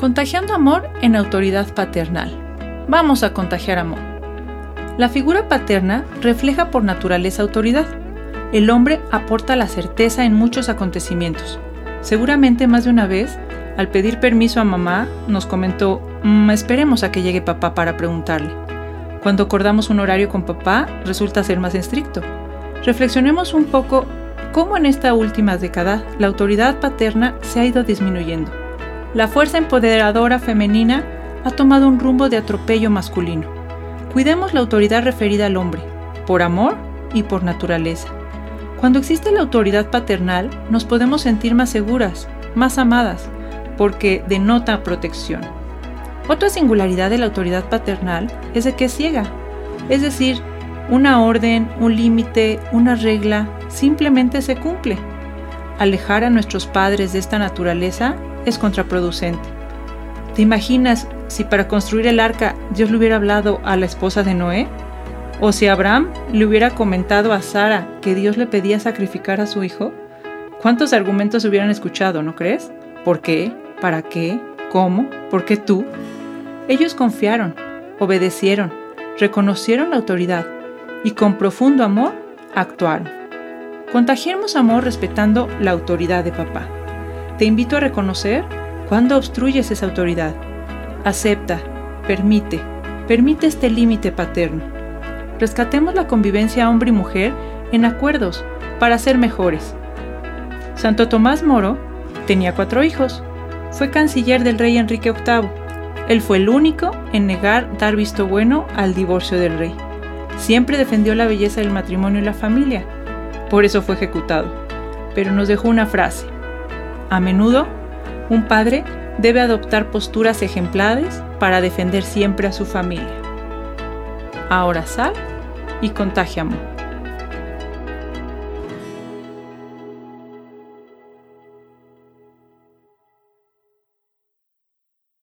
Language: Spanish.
Contagiando amor en autoridad paternal. Vamos a contagiar amor. La figura paterna refleja por naturaleza autoridad. El hombre aporta la certeza en muchos acontecimientos. Seguramente más de una vez, al pedir permiso a mamá, nos comentó, mm, esperemos a que llegue papá para preguntarle. Cuando acordamos un horario con papá, resulta ser más estricto. Reflexionemos un poco cómo en esta última década la autoridad paterna se ha ido disminuyendo la fuerza empoderadora femenina ha tomado un rumbo de atropello masculino. Cuidemos la autoridad referida al hombre, por amor y por naturaleza. Cuando existe la autoridad paternal, nos podemos sentir más seguras, más amadas, porque denota protección. Otra singularidad de la autoridad paternal es de que es ciega, es decir, una orden, un límite, una regla, simplemente se cumple. Alejar a nuestros padres de esta naturaleza es contraproducente. ¿Te imaginas si para construir el arca Dios le hubiera hablado a la esposa de Noé? ¿O si Abraham le hubiera comentado a Sara que Dios le pedía sacrificar a su hijo? ¿Cuántos argumentos hubieran escuchado, no crees? ¿Por qué? ¿Para qué? ¿Cómo? ¿Por qué tú? Ellos confiaron, obedecieron, reconocieron la autoridad y con profundo amor actuaron. Contagiemos amor respetando la autoridad de papá. Te invito a reconocer cuando obstruyes esa autoridad. Acepta, permite, permite este límite paterno. Rescatemos la convivencia hombre y mujer en acuerdos para ser mejores. Santo Tomás Moro tenía cuatro hijos. Fue canciller del rey Enrique VIII. Él fue el único en negar dar visto bueno al divorcio del rey. Siempre defendió la belleza del matrimonio y la familia. Por eso fue ejecutado. Pero nos dejó una frase. A menudo, un padre debe adoptar posturas ejemplares para defender siempre a su familia. Ahora sal y contagia amor.